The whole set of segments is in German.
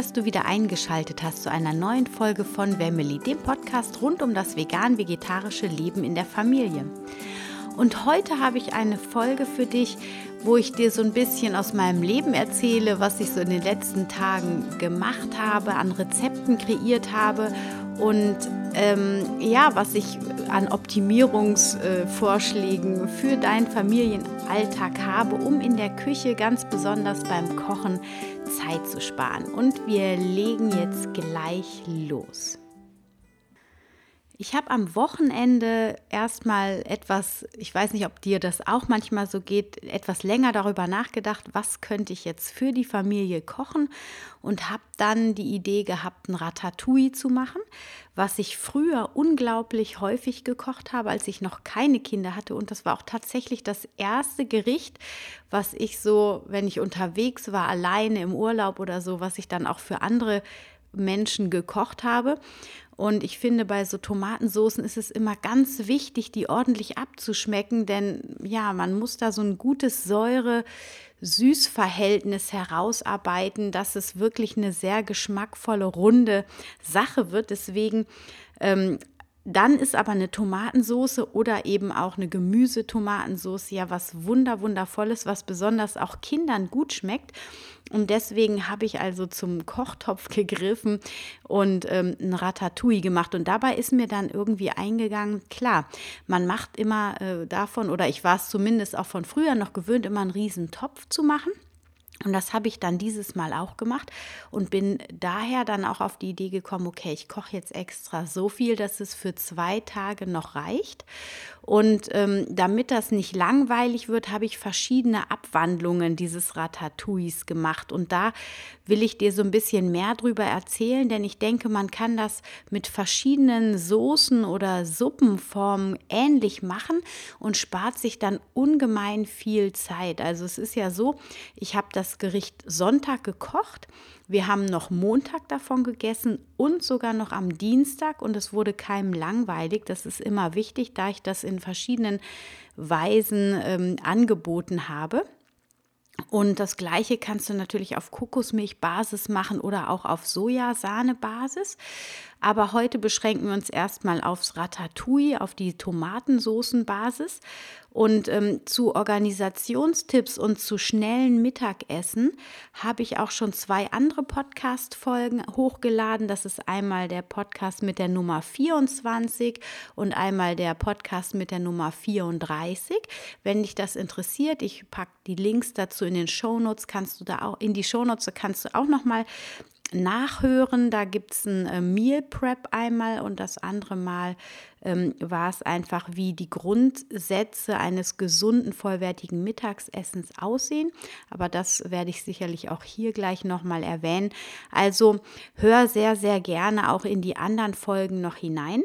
Dass du wieder eingeschaltet hast zu einer neuen Folge von Family, dem Podcast rund um das vegan-vegetarische Leben in der Familie. Und heute habe ich eine Folge für dich, wo ich dir so ein bisschen aus meinem Leben erzähle, was ich so in den letzten Tagen gemacht habe, an Rezepten kreiert habe und ähm, ja, was ich an Optimierungsvorschlägen äh, für deinen Familienalltag habe, um in der Küche ganz besonders beim Kochen Zeit zu sparen. Und wir legen jetzt gleich los. Ich habe am Wochenende erstmal etwas, ich weiß nicht, ob dir das auch manchmal so geht, etwas länger darüber nachgedacht, was könnte ich jetzt für die Familie kochen und habe dann die Idee gehabt, ein Ratatouille zu machen, was ich früher unglaublich häufig gekocht habe, als ich noch keine Kinder hatte. Und das war auch tatsächlich das erste Gericht, was ich so, wenn ich unterwegs war, alleine im Urlaub oder so, was ich dann auch für andere Menschen gekocht habe. Und ich finde, bei so Tomatensoßen ist es immer ganz wichtig, die ordentlich abzuschmecken, denn ja, man muss da so ein gutes Säure-Süß-Verhältnis herausarbeiten, dass es wirklich eine sehr geschmackvolle, runde Sache wird. Deswegen ähm, dann ist aber eine Tomatensoße oder eben auch eine Gemüsetomatensoße ja was wunder wundervolles, was besonders auch Kindern gut schmeckt. Und deswegen habe ich also zum Kochtopf gegriffen und ähm, ein Ratatouille gemacht. Und dabei ist mir dann irgendwie eingegangen, klar, man macht immer äh, davon, oder ich war es zumindest auch von früher noch gewöhnt, immer einen riesen Topf zu machen. Und das habe ich dann dieses Mal auch gemacht und bin daher dann auch auf die Idee gekommen, okay, ich koche jetzt extra so viel, dass es für zwei Tage noch reicht. Und ähm, damit das nicht langweilig wird, habe ich verschiedene Abwandlungen dieses Ratatouilles gemacht. Und da will ich dir so ein bisschen mehr drüber erzählen, denn ich denke, man kann das mit verschiedenen Soßen oder Suppenformen ähnlich machen und spart sich dann ungemein viel Zeit. Also es ist ja so, ich habe das Gericht Sonntag gekocht wir haben noch Montag davon gegessen und sogar noch am Dienstag und es wurde keinem langweilig. Das ist immer wichtig, da ich das in verschiedenen Weisen ähm, angeboten habe. Und das gleiche kannst du natürlich auf Kokosmilchbasis machen oder auch auf Sojasahnebasis. Aber heute beschränken wir uns erstmal aufs Ratatouille, auf die Tomatensoßenbasis. Und ähm, zu Organisationstipps und zu schnellen Mittagessen habe ich auch schon zwei andere Podcast-Folgen hochgeladen. Das ist einmal der Podcast mit der Nummer 24 und einmal der Podcast mit der Nummer 34. Wenn dich das interessiert, ich packe die Links dazu in den Shownotes, kannst du da auch in die Shownotes kannst du auch noch mal nachhören. Da gibt es ein äh, Meal Prep einmal und das andere Mal ähm, war es einfach, wie die Grundsätze eines gesunden, vollwertigen Mittagsessens aussehen. Aber das werde ich sicherlich auch hier gleich nochmal erwähnen. Also hör sehr, sehr gerne auch in die anderen Folgen noch hinein.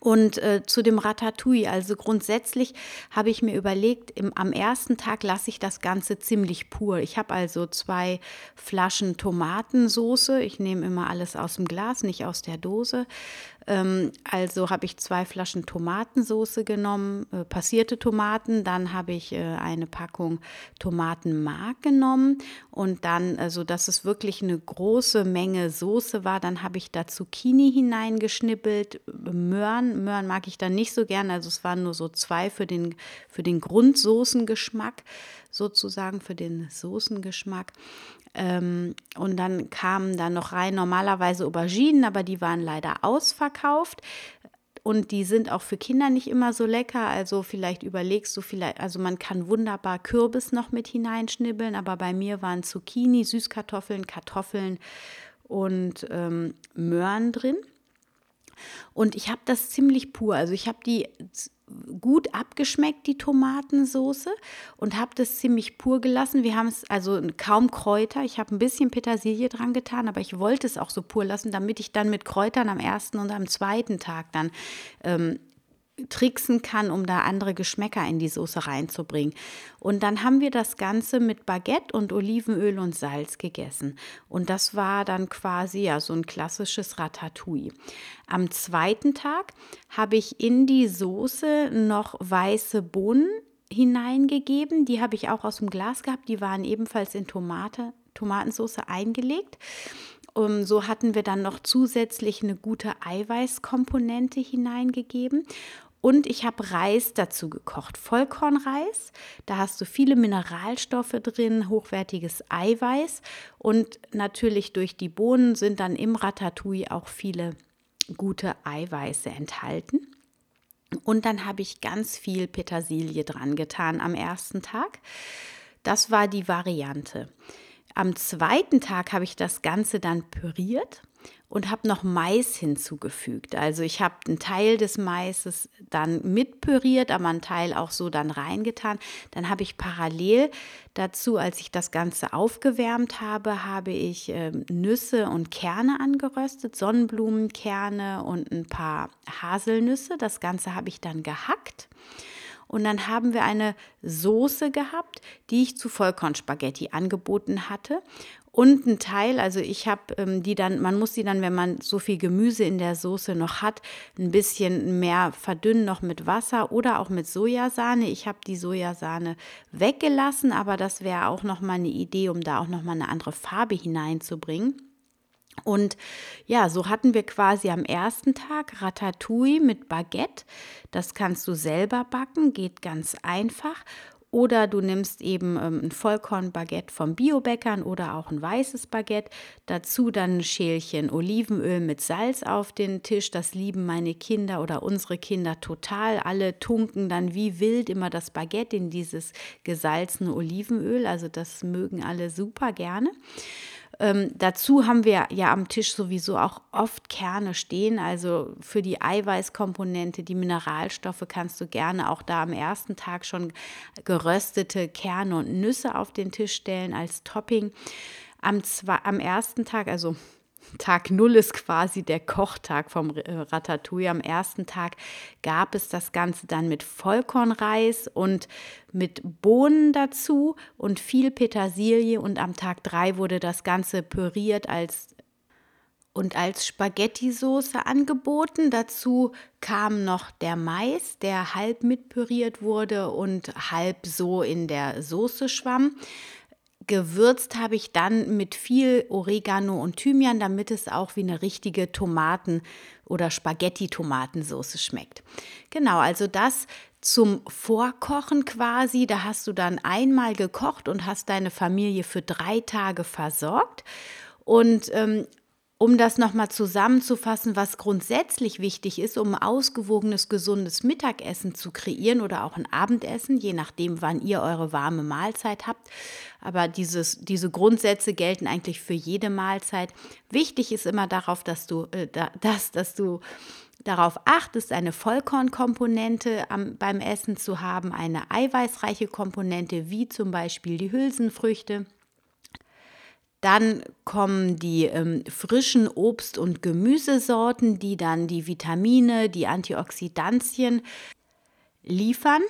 Und äh, zu dem Ratatouille, also grundsätzlich habe ich mir überlegt, im, am ersten Tag lasse ich das Ganze ziemlich pur. Ich habe also zwei Flaschen Tomatensoße. Ich nehme immer alles aus dem Glas, nicht aus der Dose. Ähm, also habe ich zwei Flaschen Tomatensoße genommen, äh, passierte Tomaten. Dann habe ich äh, eine Packung Tomatenmark genommen und dann, also dass es wirklich eine große Menge Soße war, dann habe ich da Zucchini hineingeschnippelt, Möhren. Möhren mag ich dann nicht so gern, also es waren nur so zwei für den, für den Grundsoßengeschmack sozusagen für den Soßengeschmack. Ähm, und dann kamen da noch rein normalerweise Auberginen, aber die waren leider ausverkauft. Und die sind auch für Kinder nicht immer so lecker. Also vielleicht überlegst du vielleicht, also man kann wunderbar Kürbis noch mit hineinschnibbeln, aber bei mir waren Zucchini, Süßkartoffeln, Kartoffeln und ähm, Möhren drin. Und ich habe das ziemlich pur. Also ich habe die gut abgeschmeckt, die Tomatensoße, und habe das ziemlich pur gelassen. Wir haben es also kaum Kräuter. Ich habe ein bisschen Petersilie dran getan, aber ich wollte es auch so pur lassen, damit ich dann mit Kräutern am ersten und am zweiten Tag dann ähm, tricksen kann, um da andere Geschmäcker in die Soße reinzubringen. Und dann haben wir das Ganze mit Baguette und Olivenöl und Salz gegessen. Und das war dann quasi ja so ein klassisches Ratatouille. Am zweiten Tag habe ich in die Soße noch weiße Bohnen hineingegeben. Die habe ich auch aus dem Glas gehabt. Die waren ebenfalls in Tomate, Tomatensauce eingelegt. Um, so hatten wir dann noch zusätzlich eine gute Eiweißkomponente hineingegeben. Und ich habe Reis dazu gekocht, Vollkornreis. Da hast du viele Mineralstoffe drin, hochwertiges Eiweiß. Und natürlich durch die Bohnen sind dann im Ratatouille auch viele gute Eiweiße enthalten. Und dann habe ich ganz viel Petersilie dran getan am ersten Tag. Das war die Variante. Am zweiten Tag habe ich das Ganze dann püriert und habe noch Mais hinzugefügt. Also ich habe einen Teil des Maises dann mitpüriert, aber einen Teil auch so dann reingetan. Dann habe ich parallel dazu, als ich das Ganze aufgewärmt habe, habe ich äh, Nüsse und Kerne angeröstet, Sonnenblumenkerne und ein paar Haselnüsse. Das Ganze habe ich dann gehackt. Und dann haben wir eine Soße gehabt, die ich zu Vollkornspaghetti angeboten hatte und ein Teil, also ich habe ähm, die dann, man muss die dann, wenn man so viel Gemüse in der Soße noch hat, ein bisschen mehr verdünnen noch mit Wasser oder auch mit Sojasahne. Ich habe die Sojasahne weggelassen, aber das wäre auch noch mal eine Idee, um da auch noch mal eine andere Farbe hineinzubringen. Und ja, so hatten wir quasi am ersten Tag Ratatouille mit Baguette. Das kannst du selber backen, geht ganz einfach. Oder du nimmst eben ähm, ein Vollkornbaguette vom Biobäckern oder auch ein weißes Baguette. Dazu dann ein Schälchen Olivenöl mit Salz auf den Tisch. Das lieben meine Kinder oder unsere Kinder total. Alle tunken dann wie wild immer das Baguette in dieses gesalzene Olivenöl. Also das mögen alle super gerne. Ähm, dazu haben wir ja am Tisch sowieso auch oft Kerne stehen. Also für die Eiweißkomponente, die Mineralstoffe kannst du gerne auch da am ersten Tag schon geröstete Kerne und Nüsse auf den Tisch stellen als Topping. Am, zwei, am ersten Tag, also Tag Null ist quasi der Kochtag vom äh, Ratatouille. Am ersten Tag gab es das Ganze dann mit Vollkornreis und mit Bohnen dazu und viel Petersilie. Und am Tag drei wurde das Ganze püriert als und als Spaghetti-Soße angeboten. Dazu kam noch der Mais, der halb mitpüriert wurde und halb so in der Soße schwamm. Gewürzt habe ich dann mit viel Oregano und Thymian, damit es auch wie eine richtige Tomaten- oder Spaghetti-Tomatensauce schmeckt. Genau, also das zum Vorkochen quasi. Da hast du dann einmal gekocht und hast deine Familie für drei Tage versorgt. Und ähm, um das nochmal zusammenzufassen, was grundsätzlich wichtig ist, um ein ausgewogenes, gesundes Mittagessen zu kreieren oder auch ein Abendessen, je nachdem, wann ihr eure warme Mahlzeit habt. Aber dieses, diese Grundsätze gelten eigentlich für jede Mahlzeit. Wichtig ist immer darauf, dass du, äh, das, dass du darauf achtest, eine Vollkornkomponente am, beim Essen zu haben, eine eiweißreiche Komponente, wie zum Beispiel die Hülsenfrüchte dann kommen die ähm, frischen Obst- und Gemüsesorten, die dann die Vitamine, die Antioxidantien liefern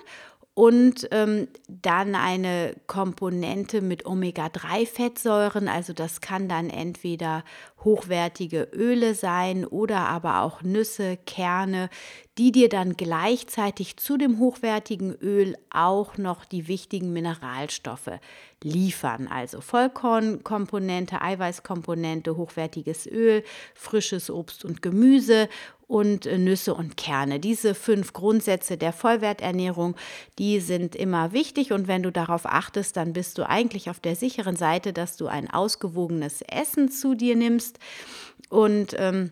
und ähm, dann eine Komponente mit Omega-3-Fettsäuren. Also das kann dann entweder hochwertige Öle sein oder aber auch Nüsse, Kerne, die dir dann gleichzeitig zu dem hochwertigen Öl auch noch die wichtigen Mineralstoffe liefern. Also Vollkornkomponente, Eiweißkomponente, hochwertiges Öl, frisches Obst und Gemüse und äh, Nüsse und Kerne. Diese fünf Grundsätze der Vollwerternährung, die sind immer wichtig und wenn du darauf achtest, dann bist du eigentlich auf der sicheren Seite, dass du ein ausgewogenes Essen zu dir nimmst und ähm,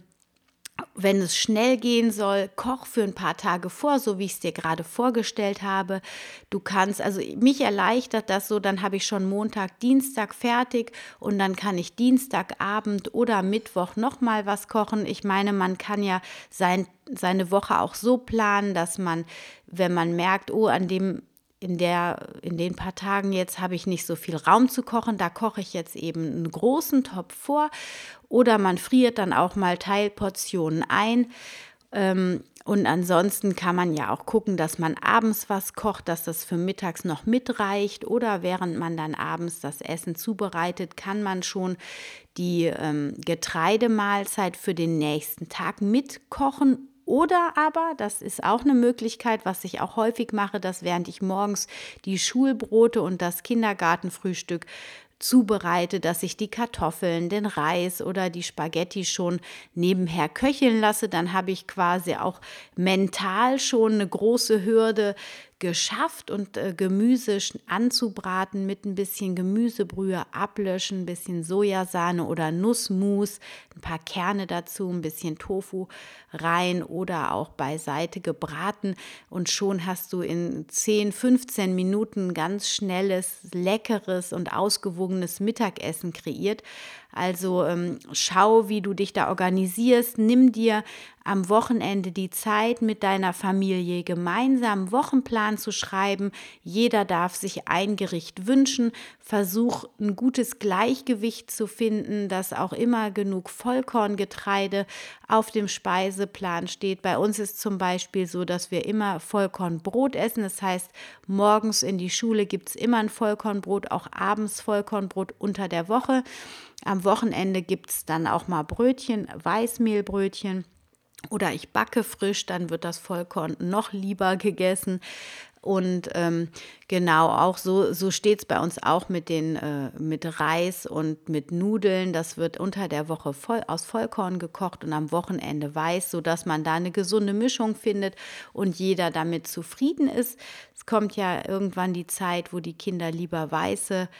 wenn es schnell gehen soll, koch für ein paar Tage vor, so wie ich es dir gerade vorgestellt habe. Du kannst, also mich erleichtert das so, dann habe ich schon Montag, Dienstag fertig und dann kann ich Dienstagabend oder Mittwoch nochmal was kochen. Ich meine, man kann ja sein, seine Woche auch so planen, dass man, wenn man merkt, oh, an dem in, der, in den paar Tagen jetzt habe ich nicht so viel Raum zu kochen. Da koche ich jetzt eben einen großen Topf vor oder man friert dann auch mal Teilportionen ein. Ähm, und ansonsten kann man ja auch gucken, dass man abends was kocht, dass das für mittags noch mitreicht. Oder während man dann abends das Essen zubereitet, kann man schon die ähm, Getreidemahlzeit für den nächsten Tag mitkochen oder aber, das ist auch eine Möglichkeit, was ich auch häufig mache, dass während ich morgens die Schulbrote und das Kindergartenfrühstück zubereite, dass ich die Kartoffeln, den Reis oder die Spaghetti schon nebenher köcheln lasse. Dann habe ich quasi auch mental schon eine große Hürde geschafft und äh, Gemüse anzubraten mit ein bisschen Gemüsebrühe ablöschen, ein bisschen Sojasahne oder Nussmus, ein paar Kerne dazu, ein bisschen Tofu rein oder auch beiseite gebraten und schon hast du in 10, 15 Minuten ganz schnelles, leckeres und ausgewogenes Mittagessen kreiert. Also ähm, schau, wie du dich da organisierst. Nimm dir am Wochenende die Zeit mit deiner Familie gemeinsam Wochenplan zu schreiben. Jeder darf sich ein Gericht wünschen. Versuch ein gutes Gleichgewicht zu finden, dass auch immer genug Vollkorngetreide auf dem Speiseplan steht. Bei uns ist zum Beispiel so, dass wir immer Vollkornbrot essen. Das heißt, morgens in die Schule gibt es immer ein Vollkornbrot, auch abends Vollkornbrot unter der Woche. Am Wochenende gibt es dann auch mal Brötchen, Weißmehlbrötchen. Oder ich backe frisch, dann wird das Vollkorn noch lieber gegessen. Und ähm, genau, auch so, so steht es bei uns auch mit, den, äh, mit Reis und mit Nudeln. Das wird unter der Woche voll, aus Vollkorn gekocht und am Wochenende weiß, sodass man da eine gesunde Mischung findet und jeder damit zufrieden ist. Es kommt ja irgendwann die Zeit, wo die Kinder lieber weiße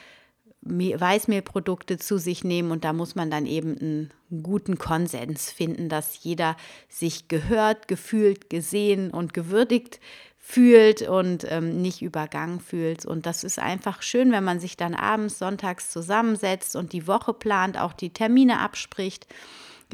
Weißmehlprodukte zu sich nehmen und da muss man dann eben einen guten Konsens finden, dass jeder sich gehört, gefühlt, gesehen und gewürdigt fühlt und ähm, nicht übergangen fühlt. Und das ist einfach schön, wenn man sich dann abends, sonntags zusammensetzt und die Woche plant, auch die Termine abspricht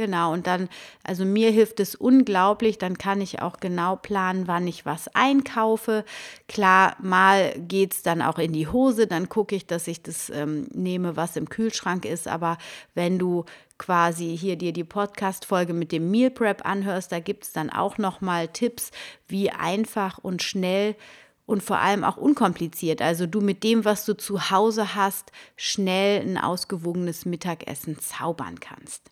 Genau, und dann, also mir hilft es unglaublich, dann kann ich auch genau planen, wann ich was einkaufe. Klar, mal geht es dann auch in die Hose, dann gucke ich, dass ich das ähm, nehme, was im Kühlschrank ist. Aber wenn du quasi hier dir die Podcast-Folge mit dem Meal Prep anhörst, da gibt es dann auch nochmal Tipps, wie einfach und schnell und vor allem auch unkompliziert. Also du mit dem, was du zu Hause hast, schnell ein ausgewogenes Mittagessen zaubern kannst.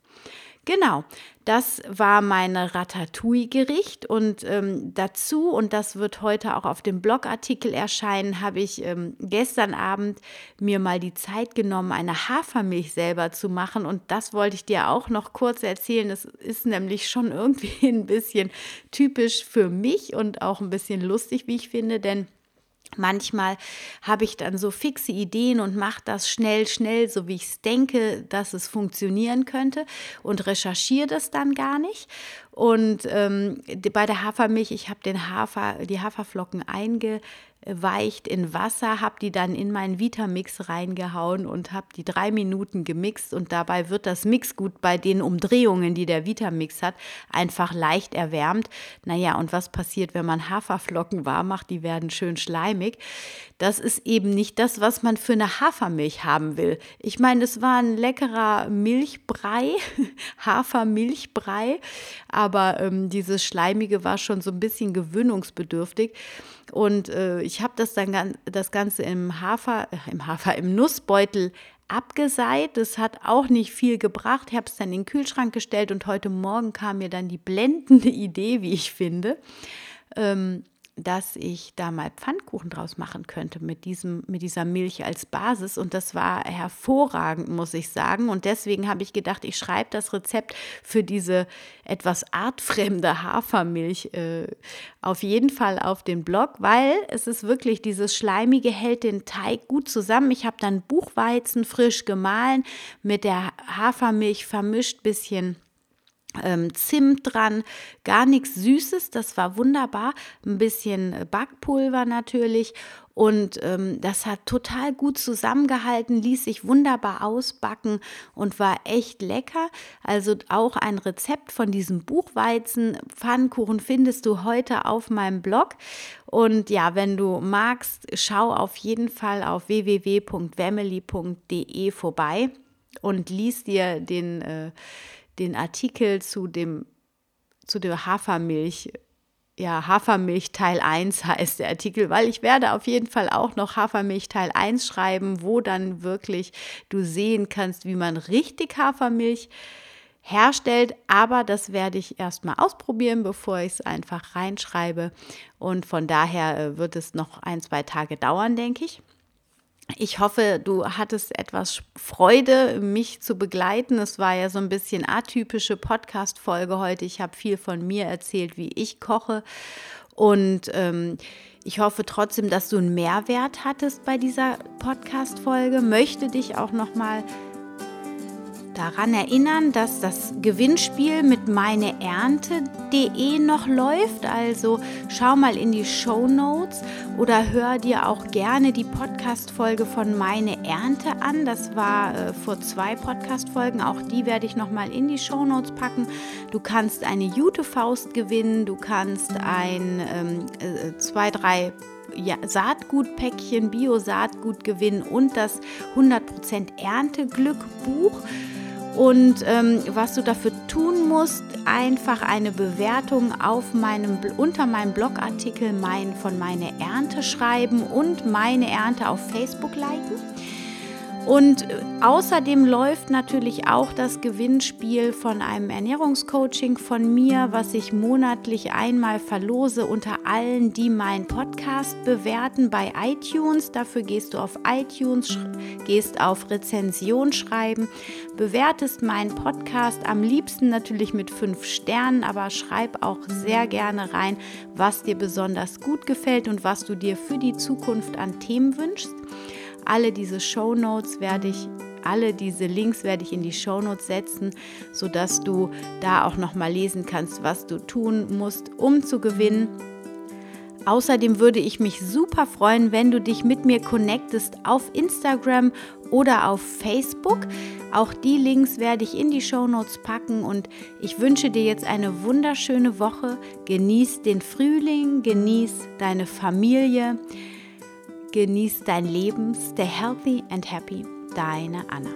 Genau, das war mein Ratatouille-Gericht und ähm, dazu, und das wird heute auch auf dem Blogartikel erscheinen, habe ich ähm, gestern Abend mir mal die Zeit genommen, eine Hafermilch selber zu machen und das wollte ich dir auch noch kurz erzählen. Das ist nämlich schon irgendwie ein bisschen typisch für mich und auch ein bisschen lustig, wie ich finde, denn Manchmal habe ich dann so fixe Ideen und mache das schnell, schnell, so wie ich es denke, dass es funktionieren könnte und recherchiere das dann gar nicht. Und ähm, bei der Hafermilch, ich habe den Hafer, die Haferflocken einge weicht in Wasser, habe die dann in meinen Vitamix reingehauen und habe die drei Minuten gemixt und dabei wird das Mixgut bei den Umdrehungen, die der Vitamix hat, einfach leicht erwärmt. Naja, und was passiert, wenn man Haferflocken warm macht? Die werden schön schleimig. Das ist eben nicht das, was man für eine Hafermilch haben will. Ich meine, es war ein leckerer Milchbrei, Hafermilchbrei, aber ähm, dieses Schleimige war schon so ein bisschen gewöhnungsbedürftig. Und äh, ich habe das dann das Ganze im Hafer, äh, im Hafer, im Nussbeutel abgeseit. Das hat auch nicht viel gebracht. Ich habe es dann in den Kühlschrank gestellt und heute Morgen kam mir dann die blendende Idee, wie ich finde. Ähm, dass ich da mal Pfannkuchen draus machen könnte mit, diesem, mit dieser Milch als Basis. Und das war hervorragend, muss ich sagen. Und deswegen habe ich gedacht, ich schreibe das Rezept für diese etwas artfremde Hafermilch äh, auf jeden Fall auf den Blog, weil es ist wirklich, dieses Schleimige hält den Teig gut zusammen. Ich habe dann Buchweizen frisch gemahlen, mit der Hafermilch vermischt, bisschen ähm, Zimt dran, gar nichts Süßes, das war wunderbar. Ein bisschen Backpulver natürlich und ähm, das hat total gut zusammengehalten, ließ sich wunderbar ausbacken und war echt lecker. Also auch ein Rezept von diesem Buchweizen Pfannkuchen findest du heute auf meinem Blog. Und ja, wenn du magst, schau auf jeden Fall auf www.wemily.de vorbei und lies dir den äh, den Artikel zu dem zu der Hafermilch ja, Hafermilch Teil 1 heißt der Artikel, weil ich werde auf jeden Fall auch noch Hafermilch Teil 1 schreiben, wo dann wirklich du sehen kannst, wie man richtig Hafermilch herstellt. Aber das werde ich erstmal ausprobieren, bevor ich es einfach reinschreibe. Und von daher äh, wird es noch ein, zwei Tage dauern, denke ich. Ich hoffe, du hattest etwas Freude, mich zu begleiten. Es war ja so ein bisschen atypische Podcast-Folge heute. Ich habe viel von mir erzählt, wie ich koche. Und ähm, ich hoffe trotzdem, dass du einen Mehrwert hattest bei dieser Podcast-Folge. Möchte dich auch nochmal daran erinnern, dass das Gewinnspiel mit meineernte.de noch läuft. Also schau mal in die Show Notes oder hör dir auch gerne die Podcast-Folge von Meine Ernte an. Das war äh, vor zwei Podcast-Folgen. Auch die werde ich nochmal in die Show Notes packen. Du kannst eine Jute-Faust gewinnen. Du kannst ein, ähm, äh, zwei, drei ja, Saatgutpäckchen, Bio-Saatgut gewinnen und das 100% Ernteglück-Buch. Und ähm, was du dafür tun musst, einfach eine Bewertung auf meinem, unter meinem Blogartikel mein, von meine Ernte schreiben und meine Ernte auf Facebook liken. Und äh, außerdem läuft natürlich auch das Gewinnspiel von einem Ernährungscoaching von mir, was ich monatlich einmal verlose unter allen, die meinen Podcast bewerten bei iTunes. Dafür gehst du auf iTunes, gehst auf Rezension schreiben, bewertest meinen Podcast am liebsten natürlich mit fünf Sternen, aber schreib auch sehr gerne rein, was dir besonders gut gefällt und was du dir für die Zukunft an Themen wünschst. Alle diese Show werde ich alle diese Links werde ich in die Show Notes setzen, sodass du da auch noch mal lesen kannst, was du tun musst, um zu gewinnen. Außerdem würde ich mich super freuen, wenn du dich mit mir connectest auf Instagram oder auf Facebook. Auch die Links werde ich in die Show Notes packen und ich wünsche dir jetzt eine wunderschöne Woche. Genieß den Frühling, genieß deine Familie. Genieß dein Leben, stay healthy and happy. Deine Anna.